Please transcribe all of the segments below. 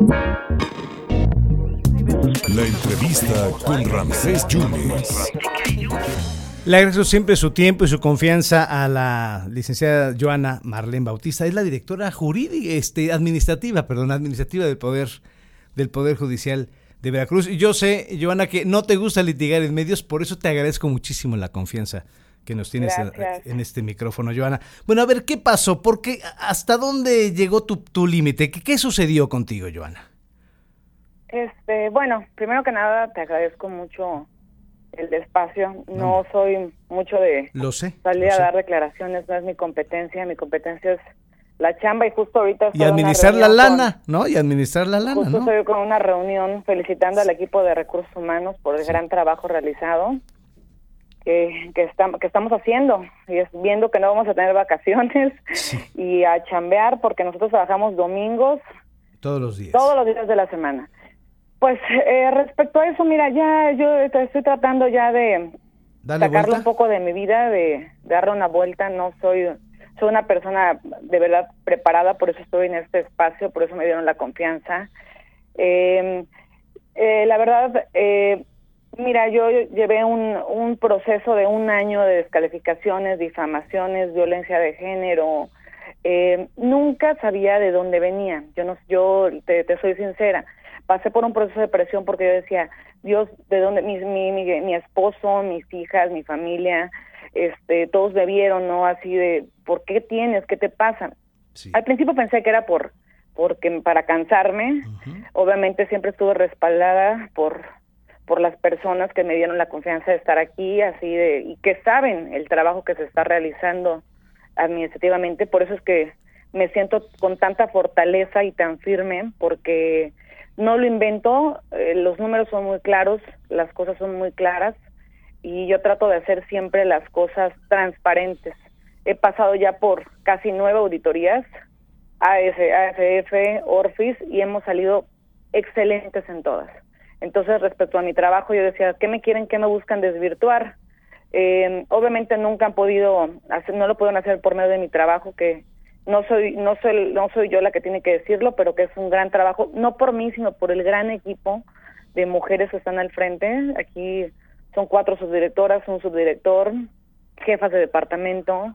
La entrevista con Ramsés Yunes. Le agradezco siempre su tiempo y su confianza a la licenciada Joana Marlene Bautista. Es la directora jurídica, este, administrativa, perdón, administrativa del Poder, del Poder Judicial de Veracruz. Y yo sé, Joana, que no te gusta litigar en medios, por eso te agradezco muchísimo la confianza que nos tienes en, este micrófono, Joana. Bueno, a ver, ¿qué pasó? ¿Por qué, ¿Hasta dónde llegó tu, tu límite? ¿Qué, ¿Qué sucedió contigo, Joana? Este, bueno, primero que nada te agradezco mucho el despacio. No, soy mucho de lo sé, salir a dar declaraciones, no es mi competencia, mi competencia es la chamba y justo ahorita y administrar la lana, ¿no? Y administrar la lana, justo estoy con una reunión felicitando al equipo de recursos humanos por el gran trabajo realizado que, que, estamos, que estamos haciendo y es viendo que no vamos a tener vacaciones y a chambear porque nosotros trabajamos domingos todos los días todos los días de la semana pues eh, respecto a eso, mira, ya yo estoy tratando ya de sacarlo un poco de mi vida, de, darle una vuelta. No soy, soy una persona de verdad preparada, por eso estoy en este espacio, por eso me dieron la confianza. Em, eh, la verdad, eh, mira, yo llevé un, un proceso de un año de descalificaciones, difamaciones, violencia de género. nunca sabía de dónde venía. Yo no, yo te soy sincera pasé por un proceso de presión porque yo decía, Dios, ¿de dónde? Mi, mi, mi, esposo, mis hijas, mi familia, este, todos me vieron, ¿no? Así de, ¿por qué tienes? ¿Qué te pasa? Al principio pensé que era por porque para cansarme, obviamente siempre estuve respaldada por por las personas que me dieron la confianza de estar aquí, así de y que saben el trabajo que se está realizando administrativamente, por eso es que me siento con tanta fortaleza y tan firme porque no lo invento, eh, los números son muy claros, las cosas son muy claras y yo trato de hacer siempre las cosas transparentes. He pasado ya por casi nueve auditorías, AS, AFF, Orfis, y hemos salido excelentes en todas. Entonces, respecto a mi trabajo, yo decía, ¿qué me quieren, qué me buscan desvirtuar? Eh, obviamente nunca han podido hacer, no lo pueden hacer por medio de mi trabajo, que no soy no soy no soy yo la que tiene que decirlo pero que es un gran trabajo no por mí sino por el gran equipo de mujeres que están al frente aquí son cuatro subdirectoras un subdirector jefas de departamento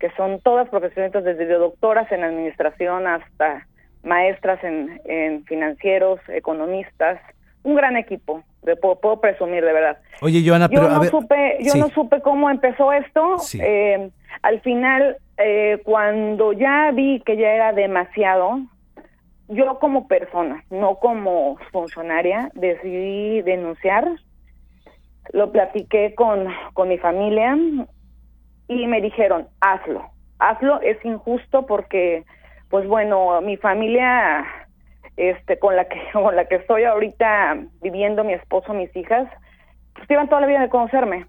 que son todas profesionistas desde doctoras en administración hasta maestras en, en financieros economistas un gran equipo puedo, presumir de verdad. Oye Joana yo pero no supe yo no supe cómo empezó esto eh, al final eh, cuando ya vi que ya era demasiado, yo como persona, no como funcionaria, decidí denunciar. Lo platiqué con, con mi familia y me dijeron, hazlo, hazlo, es injusto porque, pues bueno, mi familia este con la que con la que estoy ahorita viviendo mi esposo mis hijas pues llevan toda la vida de conocerme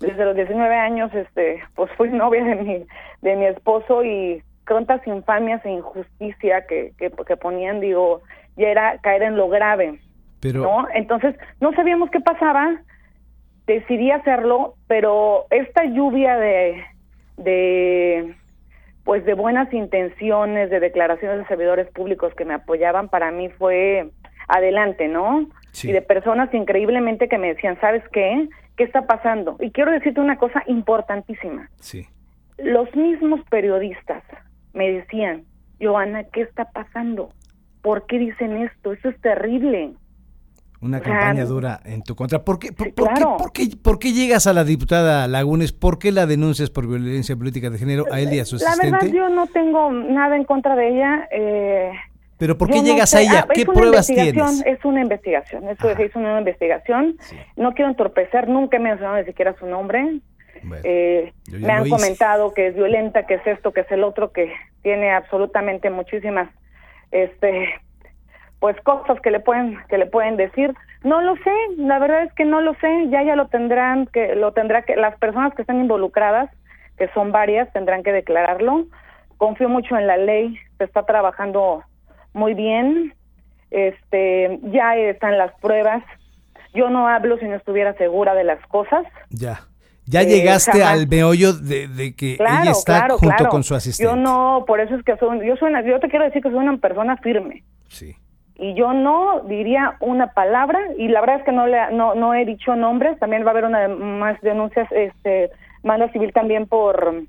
desde los 19 años, este, pues fui novia de mi, de mi esposo y cuántas infamias e injusticia que, que, ponían, digo, ya era caer en lo grave. Pero... ¿no? Entonces, no sabíamos qué pasaba, decidí hacerlo, pero esta lluvia de, de, pues de buenas intenciones, de declaraciones de servidores públicos que me apoyaban, para mí fue adelante, ¿no? Y de personas increíblemente que me decían, ¿sabes qué? ¿Qué está pasando? Y quiero decirte una cosa importantísima. Sí. Los mismos periodistas me decían, Joana, ¿qué está pasando? ¿Por qué dicen esto? Eso es terrible. Una campaña dura en tu contra. ¿Por qué, por, qué, por, qué, llegas a la diputada Lagunes? ¿Por qué la denuncias por violencia política de género a él y a su asistente? La verdad, yo no tengo nada en contra de ella. Eh, ¿Pero por qué llegas a ella? Ah, ¿Qué pruebas tienes? Es una investigación, eso es una investigación. No quiero entorpecer, nunca he mencionado ni siquiera su nombre. Eh, me han comentado que es violenta, que es esto, que es el otro, que tiene absolutamente muchísimas este pues cosas que le pueden que le pueden decir. No lo sé, la verdad es que no lo sé, ya ya lo tendrán que lo tendrá que las personas que están involucradas, que son varias, tendrán que declararlo. Confío mucho en la ley, se está trabajando muy bien, este, ya están las pruebas. Yo no hablo si no estuviera segura de las cosas. Ya. Ya eh, llegaste al meollo de, que ella está junto con su asistente. Yo no, por eso es que soy, yo soy yo te quiero decir que soy una persona firme. Sí. Y yo no diría una palabra, y la verdad es que no, le, no, no he dicho nombres, también va a haber una más denuncias, este, manda civil también por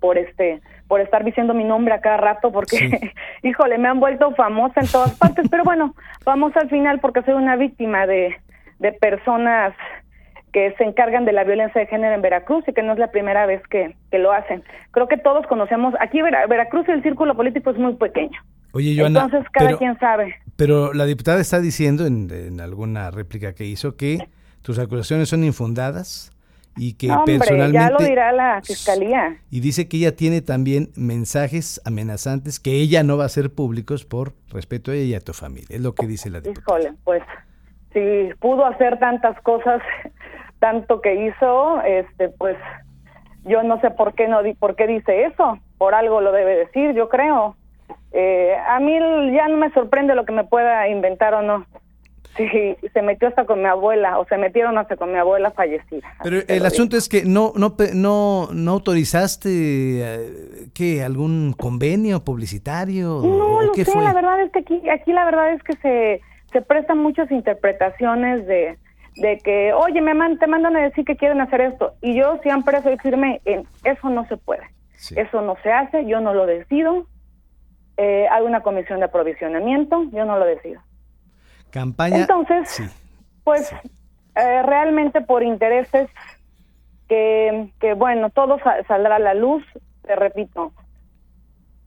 por este por estar diciendo mi nombre a cada rato porque híjole me han vuelto famosa en todas partes pero bueno vamos al final porque soy una víctima de de personas que se encargan de la violencia de género en Veracruz y que no es la primera vez que, que lo hacen. Creo que todos conocemos, aquí Veracruz el círculo político es muy pequeño. Oye, Joana, Entonces cada quien sabe. Pero la diputada está diciendo en, en, alguna réplica que hizo que tus acusaciones son infundadas y que personalmente ya lo dirá la fiscalía. Y dice que ella tiene también mensajes amenazantes que ella no va a hacer públicos por respeto a ella y a tu familia. Es lo que dice la diputada. Híjole, pues si pudo hacer tantas cosas, tanto que hizo, este pues yo no sé por qué no por qué dice eso. Por algo lo debe decir, yo creo. Eh, a mí ya no me sorprende lo que me pueda inventar o no. Sí, se metió hasta con mi abuela, o se metieron hasta con mi abuela fallecida. Pero el asunto es que no no no no autorizaste eh, qué algún convenio publicitario no lo sé, la verdad es que aquí aquí la verdad es que se se prestan muchas interpretaciones de de que, oye, me te mandan a decir que quieren hacer esto. Y yo siempre soy firme en eso no se puede. Eso no se hace, yo no lo decido. Eh, hay una comisión de aprovisionamiento, yo no lo decido. Campaña. Entonces, pues eh, realmente por intereses que, que bueno, todo saldrá a la luz, te repito,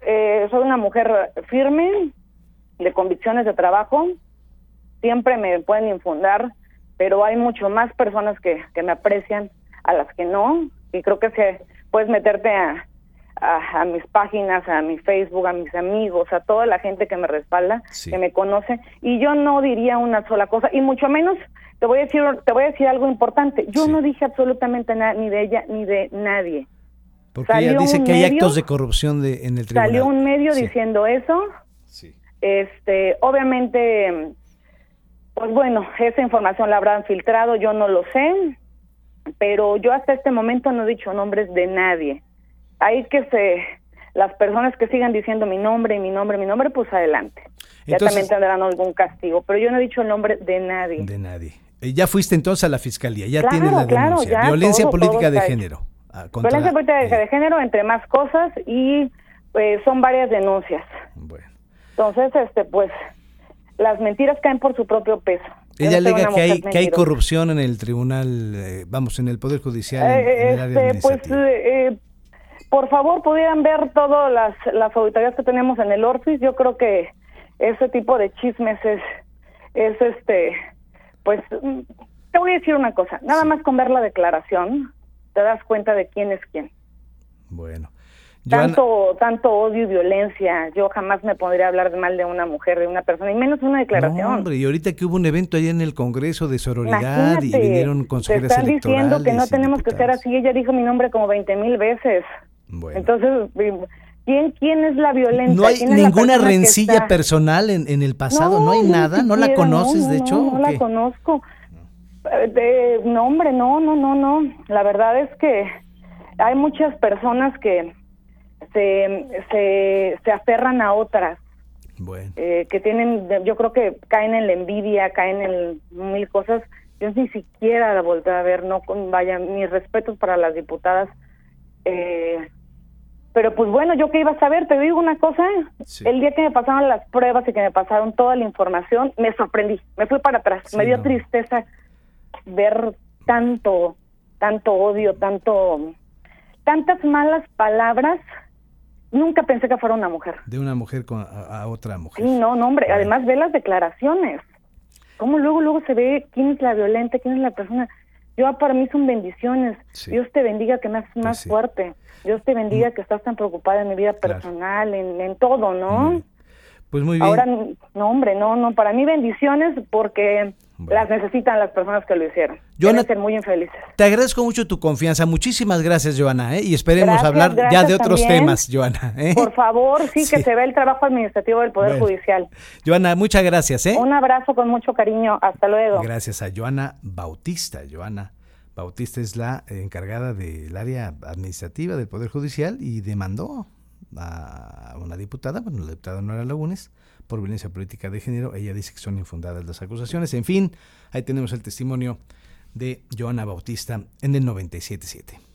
eh, soy una mujer firme, de convicciones de trabajo, siempre me pueden infundar, pero hay mucho más personas que, que me aprecian a las que no, y creo que se puedes meterte a, a, mis páginas, a mi Facebook, a mis amigos, a toda la gente que me respalda, que me conoce, y yo no diría una sola cosa, y mucho menos te voy a decir, te voy a decir algo importante. Yo no dije absolutamente nada ni de ella ni de nadie. Porque ella dice que hay actos de corrupción de, en el tribunal. Salió un medio diciendo eso. Este, obviamente, pues bueno, esa información la habrán filtrado, yo no lo sé, pero yo hasta este momento no he dicho nombres de nadie hay que se las personas que sigan diciendo mi nombre, mi nombre, mi nombre, pues adelante. ya también tendrán algún castigo, pero yo no he dicho el nombre de nadie. De nadie. Eh, ya fuiste entonces a la fiscalía, ya tienes la denuncia. Violencia política de género. Ah, Violencia política de género, entre más cosas, y pues son varias denuncias. Bueno. Entonces, este, pues, las mentiras caen por su propio peso. Ella alega que hay, que hay corrupción en el tribunal, eh, vamos, en el Poder Judicial, en, el este, Pues, eh, por favor pudieran ver todas las, las auditorías que tenemos en el Orfis, yo creo que ese tipo de chismes es, es este, pues, te voy a decir una cosa, nada más con ver la declaración, te das cuenta de quién es quién. Bueno. Tanto, tanto odio y violencia. Yo jamás me podría hablar mal de una mujer, de una persona, y menos una declaración. hombre, y ahorita que hubo un evento allá en el Congreso de sororidad y vinieron consejeras te están diciendo que no tenemos que ser así. Ella dijo mi nombre como 20 mil veces. Entonces, ¿quién, ¿quién es la violencia? No hay ninguna rencilla personal en, en, el pasado, no, hay nada, ¿no la conoces de hecho? No, la conozco. De, no, hombre, no, no, no, no. La verdad es que hay muchas personas que se, se, se aferran a otras. Bueno. Eh, que tienen, yo creo que caen en la envidia, caen en mil cosas. Yo ni siquiera la volví a ver, no, vaya, mis respetos para las diputadas. Eh, pero pues bueno, yo qué iba a saber, te digo una cosa, el día que me pasaron las pruebas y que me pasaron toda la información, me sorprendí, me fui para atrás, me dio tristeza ver tanto, tanto odio, tanto, tantas malas palabras. Nunca pensé que fuera una mujer. De una mujer con, a, otra mujer. Sí, no, no, hombre, además ve las declaraciones. Cómo luego, luego se ve quién es la violenta, quién es la persona. Yo para mí son bendiciones. Dios te bendiga que me haces más fuerte. Dios te bendiga mm. que estás tan preocupada en mi vida personal, en, todo, ¿no? Pues muy bien. Ahora, no, hombre, no, no, para mí bendiciones porque las necesitan las personas que lo hicieron. Joana, ser muy infelices. Te agradezco mucho tu confianza. Muchísimas gracias, Joana, ¿eh? y esperemos hablar ya de otros temas, Joana. ¿eh? Por favor, sí, que se vea el trabajo administrativo del Poder Judicial. Joana, muchas gracias. ¿eh? Un abrazo con mucho cariño. Hasta luego. Gracias a Joana Bautista. Joana Bautista es la encargada del área administrativa del Poder Judicial y demandó a una diputada, bueno, la diputada Nora Lagunes, por violencia política de género. Ella dice que son infundadas las acusaciones. En fin, ahí tenemos el testimonio de Joana Bautista en el 97.7.